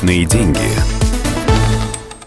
Личные деньги.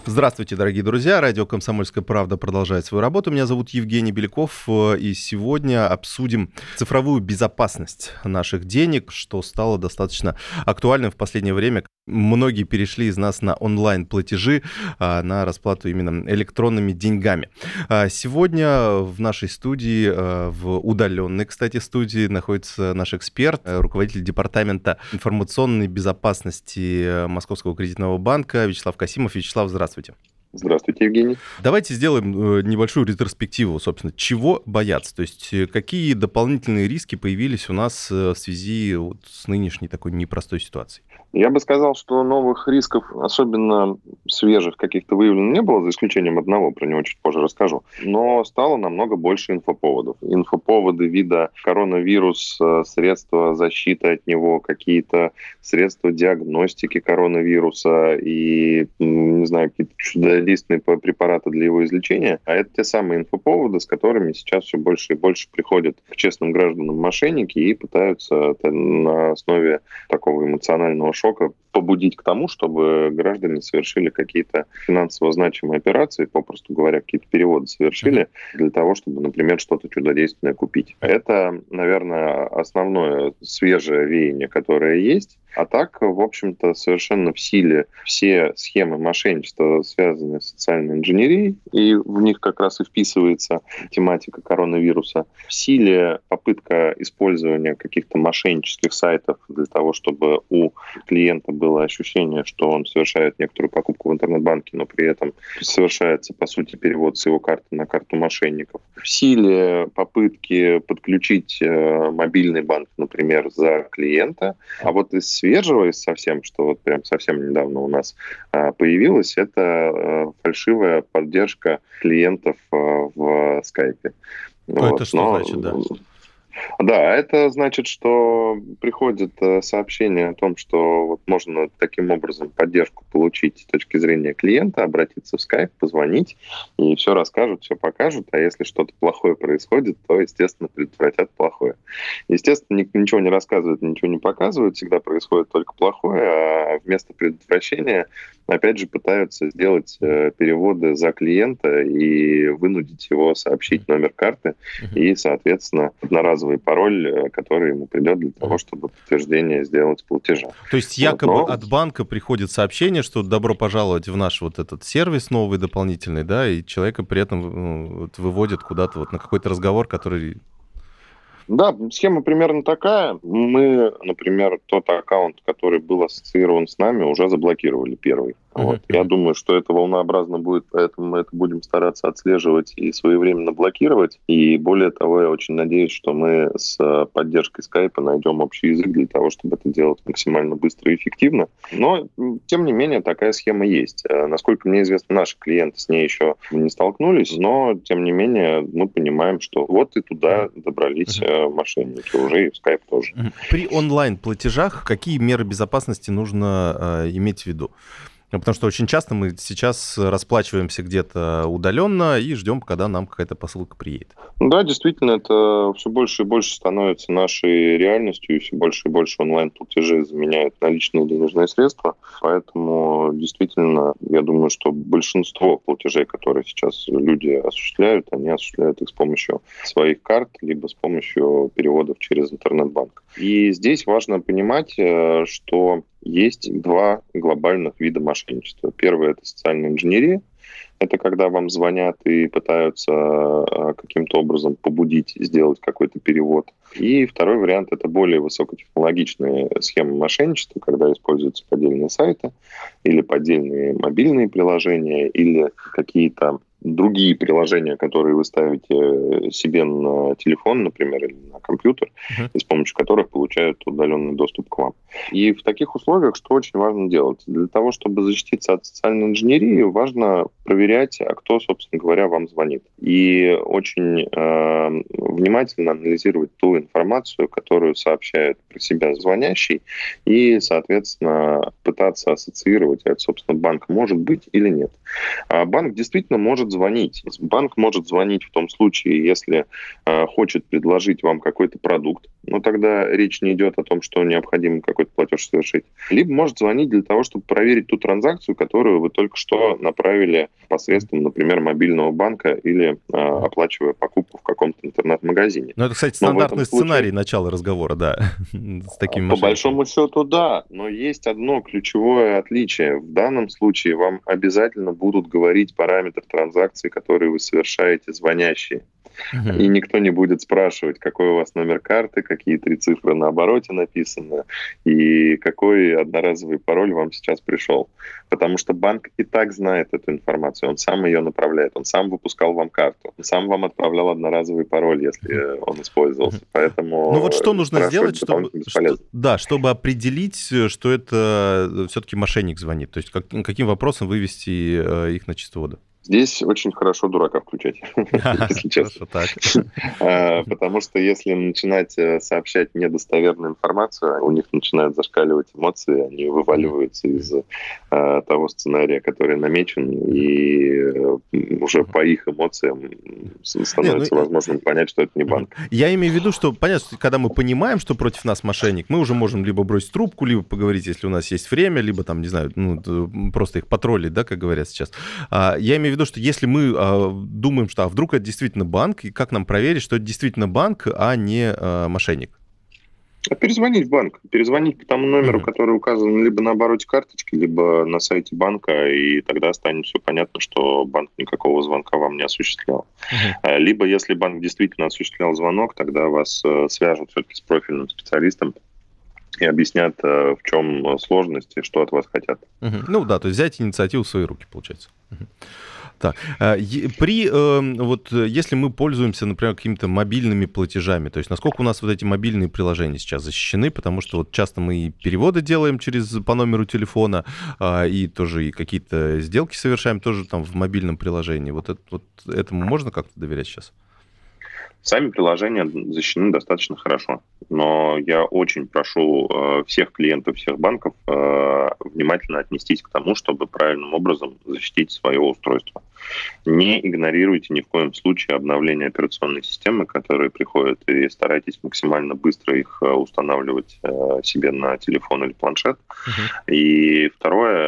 Здравствуйте, дорогие друзья. Радио «Комсомольская правда» продолжает свою работу. Меня зовут Евгений Беляков, и сегодня обсудим цифровую безопасность наших денег, что стало достаточно актуальным в последнее время. Многие перешли из нас на онлайн-платежи, а, на расплату именно электронными деньгами. А, сегодня в нашей студии, а, в удаленной, кстати, студии, находится наш эксперт, руководитель департамента информационной безопасности Московского кредитного банка Вячеслав Касимов. Вячеслав, здравствуйте. Здравствуйте, Евгений. Давайте сделаем э, небольшую ретроспективу, собственно, чего бояться, то есть э, какие дополнительные риски появились у нас э, в связи вот с нынешней такой непростой ситуацией. Я бы сказал, что новых рисков, особенно свежих каких-то выявлено не было, за исключением одного, про него чуть позже расскажу. Но стало намного больше инфоповодов. Инфоповоды вида коронавирус, средства защиты от него, какие-то средства диагностики коронавируса и, не знаю, какие-то чудодейственные препараты для его излечения. А это те самые инфоповоды, с которыми сейчас все больше и больше приходят к честным гражданам мошенники и пытаются на основе такого эмоционального шока побудить к тому, чтобы граждане совершили какие-то финансово значимые операции, попросту говоря, какие-то переводы совершили для того, чтобы, например, что-то чудодейственное купить. Это, наверное, основное свежее веяние, которое есть. А так, в общем-то, совершенно в силе все схемы мошенничества, связанные с социальной инженерией, и в них как раз и вписывается тематика коронавируса. В силе попытка использования каких-то мошеннических сайтов для того, чтобы у клиента было ощущение, что он совершает некоторую покупку в интернет-банке, но при этом совершается, по сути, перевод с его карты на карту мошенников. В силе попытки подключить э, мобильный банк, например, за клиента. А вот из свежего, из совсем, что вот прям совсем недавно у нас а, появилось, это э, фальшивая поддержка клиентов э, в скайпе. Ну, вот. Это что Но, значит, да? Да, это значит, что приходит э, сообщение о том, что вот можно таким образом поддержку получить с точки зрения клиента, обратиться в Skype, позвонить, и все расскажут, все покажут, а если что-то плохое происходит, то, естественно, предотвратят плохое. Естественно, ничего не рассказывают, ничего не показывают, всегда происходит только плохое, а вместо предотвращения опять же пытаются сделать э, переводы за клиента и вынудить его сообщить номер карты и, соответственно, одноразовый пароль, э, который ему придет для того, чтобы подтверждение сделать платежа. То есть якобы вот, но... от банка приходит сообщение, что добро пожаловать в наш вот этот сервис новый дополнительный, да, и человека при этом ну, вот, выводят куда-то вот на какой-то разговор, который да, схема примерно такая. Мы, например, тот аккаунт, который был ассоциирован с нами, уже заблокировали первый. Вот. Я думаю, что это волнообразно будет, поэтому мы это будем стараться отслеживать и своевременно блокировать. И более того, я очень надеюсь, что мы с поддержкой скайпа найдем общий язык для того, чтобы это делать максимально быстро и эффективно. Но, тем не менее, такая схема есть. Э, насколько мне известно, наши клиенты с ней еще не столкнулись, но, тем не менее, мы понимаем, что вот и туда добрались uh-huh. мошенники уже, и в скайп тоже. При онлайн-платежах какие меры безопасности нужно э, иметь в виду? Ну, потому что очень часто мы сейчас расплачиваемся где-то удаленно и ждем, когда нам какая-то посылка приедет. Да, действительно, это все больше и больше становится нашей реальностью, и все больше и больше онлайн-платежи заменяют наличные денежные средства. Поэтому действительно, я думаю, что большинство платежей, которые сейчас люди осуществляют, они осуществляют их с помощью своих карт, либо с помощью переводов через интернет-банк. И здесь важно понимать, э, что есть два глобальных вида мошенничества. Первое – это социальная инженерия. Это когда вам звонят и пытаются э, каким-то образом побудить сделать какой-то перевод. И второй вариант – это более высокотехнологичные схемы мошенничества, когда используются поддельные сайты или поддельные мобильные приложения или какие-то другие приложения, которые вы ставите э, себе на телефон, например, или на компьютер, uh-huh. и с помощью которых получают удаленный доступ к вам. И в таких условиях что очень важно делать? Для того, чтобы защититься от социальной инженерии, важно проверять, а кто, собственно говоря, вам звонит. И очень э, внимательно анализировать ту информацию, которую сообщает про себя звонящий, и, соответственно, пытаться ассоциировать это, собственно, банк может быть или нет. А банк действительно может звонить. Банк может звонить в том случае, если э, хочет предложить вам какой-то продукт, но тогда речь не идет о том, что необходимо какой-то платеж совершить. Либо может звонить для того, чтобы проверить ту транзакцию, которую вы только что направили посредством, например, мобильного банка или э, оплачивая покупку каком-то интернет-магазине. Ну, это, кстати, стандартный случае... сценарий начала разговора, да, с такими По большому счету, да, но есть одно ключевое отличие. В данном случае вам обязательно будут говорить параметры транзакции, которые вы совершаете звонящие. Угу. И никто не будет спрашивать, какой у вас номер карты, какие три цифры на обороте написаны и какой одноразовый пароль вам сейчас пришел. Потому что банк и так знает эту информацию, он сам ее направляет, он сам выпускал вам карту, он сам вам отправлял одноразовый пароль, если он использовался. Поэтому ну вот что нужно сделать, чтобы, что, да, чтобы определить, что это все-таки мошенник звонит? То есть как, каким вопросом вывести э, их на чистую воду? Здесь очень хорошо дурака включать, если честно. А, потому что если начинать э, сообщать недостоверную информацию, у них начинают зашкаливать эмоции, они вываливаются из э, того сценария, который намечен, и э, уже по их эмоциям становится ну, возможным понять, что это не банк. Я имею в виду, что понятно, когда мы понимаем, что против нас мошенник, мы уже можем либо бросить трубку, либо поговорить, если у нас есть время, либо там, не знаю, ну, просто их потроллить, да, как говорят сейчас. А, я имею в виду, что если мы э, думаем, что а вдруг это действительно банк, и как нам проверить, что это действительно банк, а не э, мошенник? А перезвонить в банк. Перезвонить по тому номеру, mm-hmm. который указан либо на обороте карточки, либо на сайте банка, и тогда станет все понятно, что банк никакого звонка вам не осуществлял. Mm-hmm. Либо, если банк действительно осуществлял звонок, тогда вас э, свяжут все-таки с профильным специалистом, и объяснят, в чем сложности, что от вас хотят. Угу. Ну да, то есть взять инициативу в свои руки, получается. Так, э, при, эм, вот, если мы пользуемся, например, какими-то мобильными платежами, то есть насколько у нас вот эти мобильные приложения сейчас защищены, потому что вот часто мы и переводы делаем через, по номеру телефона, а, и тоже и какие-то сделки совершаем тоже там в мобильном приложении. Вот, это, вот этому можно как-то доверять сейчас? Сами приложения защищены достаточно хорошо, но я очень прошу э, всех клиентов всех банков э, внимательно отнестись к тому, чтобы правильным образом защитить свое устройство. Не игнорируйте ни в коем случае обновление операционной системы, которые приходят, и старайтесь максимально быстро их э, устанавливать себе на телефон или планшет. Uh-huh. И второе,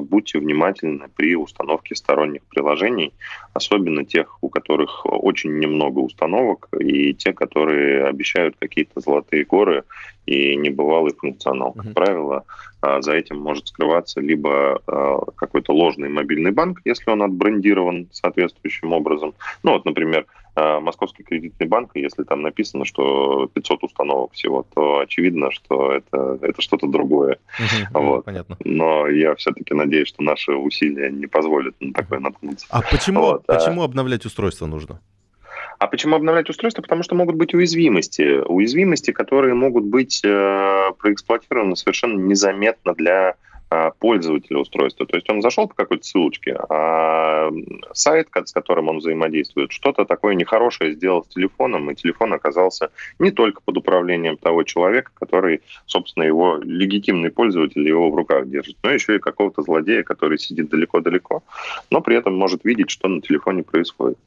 будьте внимательны при установке сторонних приложений, особенно тех, у которых очень немного установок, и те, которые обещают какие-то золотые горы и небывалый функционал. Как правило, а, за этим может скрываться либо а, какой-то ложный мобильный банк, если он отбрендирован соответствующим образом. Ну вот, например, Московский кредитный банк, если там написано, что 500 установок всего, то очевидно, что это, это что-то другое. Вот. Понятно. Но я все-таки надеюсь, что наши усилия не позволят на такое наткнуться. А почему, вот, почему а... обновлять устройство нужно? А почему обновлять устройство? Потому что могут быть уязвимости. Уязвимости, которые могут быть э, проэксплуатированы совершенно незаметно для пользователя устройства. То есть он зашел по какой-то ссылочке, а сайт, с которым он взаимодействует, что-то такое нехорошее сделал с телефоном, и телефон оказался не только под управлением того человека, который, собственно, его легитимный пользователь его в руках держит, но еще и какого-то злодея, который сидит далеко-далеко, но при этом может видеть, что на телефоне происходит.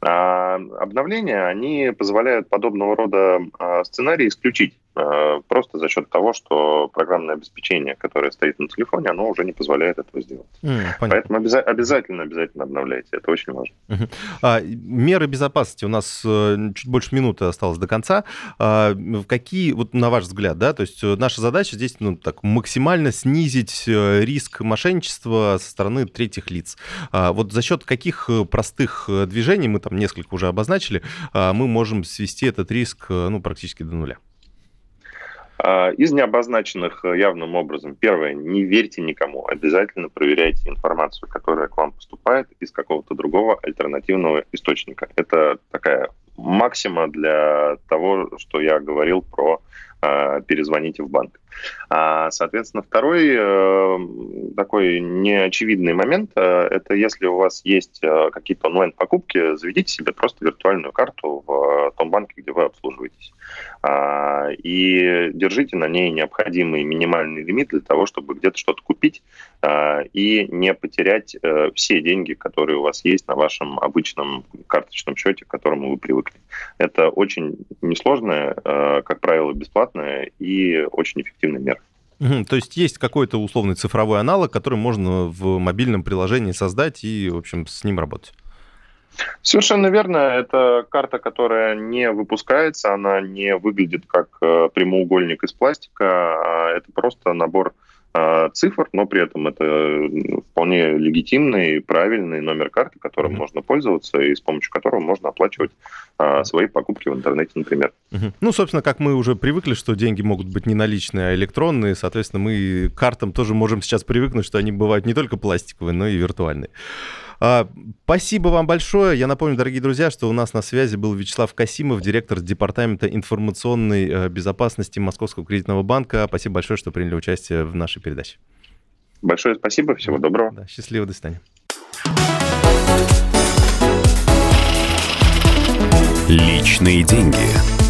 А обновления, они позволяют подобного рода а, сценарии исключить просто за счет того, что программное обеспечение, которое стоит на телефоне, оно уже не позволяет этого сделать. Mm, Поэтому обяза- обязательно, обязательно обновляйте. Это очень важно. Uh-huh. А, меры безопасности у нас э, чуть больше минуты осталось до конца. А, какие, вот на ваш взгляд, да, то есть э, наша задача здесь ну, так, максимально снизить риск мошенничества со стороны третьих лиц. А, вот за счет каких простых движений, мы там несколько уже обозначили, а, мы можем свести этот риск ну, практически до нуля? А, из необозначенных э, явным образом, первое, не верьте никому, обязательно проверяйте информацию, которая к вам поступает из какого-то другого альтернативного источника. Это такая максима для того, что я говорил про перезвоните в банк. А, соответственно, второй э, такой неочевидный момент – это если у вас есть какие-то онлайн-покупки, заведите себе просто виртуальную карту в том банке, где вы обслуживаетесь. А, и держите на ней необходимый минимальный лимит для того, чтобы где-то что-то купить и не потерять все деньги, которые у вас есть на вашем обычном карточном счете, к которому вы привыкли. Это очень несложная, э, как правило, бесплатная и очень эффективная мера. То есть есть какой-то условный цифровой аналог, который можно в мобильном приложении создать и, в общем, с ним работать. Совершенно верно. Это карта, которая не выпускается, она не выглядит как э, прямоугольник из пластика. А это просто набор цифр, но при этом это вполне легитимный, правильный номер карты, которым mm-hmm. можно пользоваться и с помощью которого можно оплачивать а, свои покупки в интернете, например. Mm-hmm. Ну, собственно, как мы уже привыкли, что деньги могут быть не наличные, а электронные, соответственно, мы к картам тоже можем сейчас привыкнуть, что они бывают не только пластиковые, но и виртуальные. А, спасибо вам большое. Я напомню, дорогие друзья, что у нас на связи был Вячеслав Касимов, директор Департамента информационной э, безопасности Московского кредитного банка. Спасибо большое, что приняли участие в нашей передаче. Большое спасибо, всего доброго. Да, счастливо, до свидания. Личные деньги.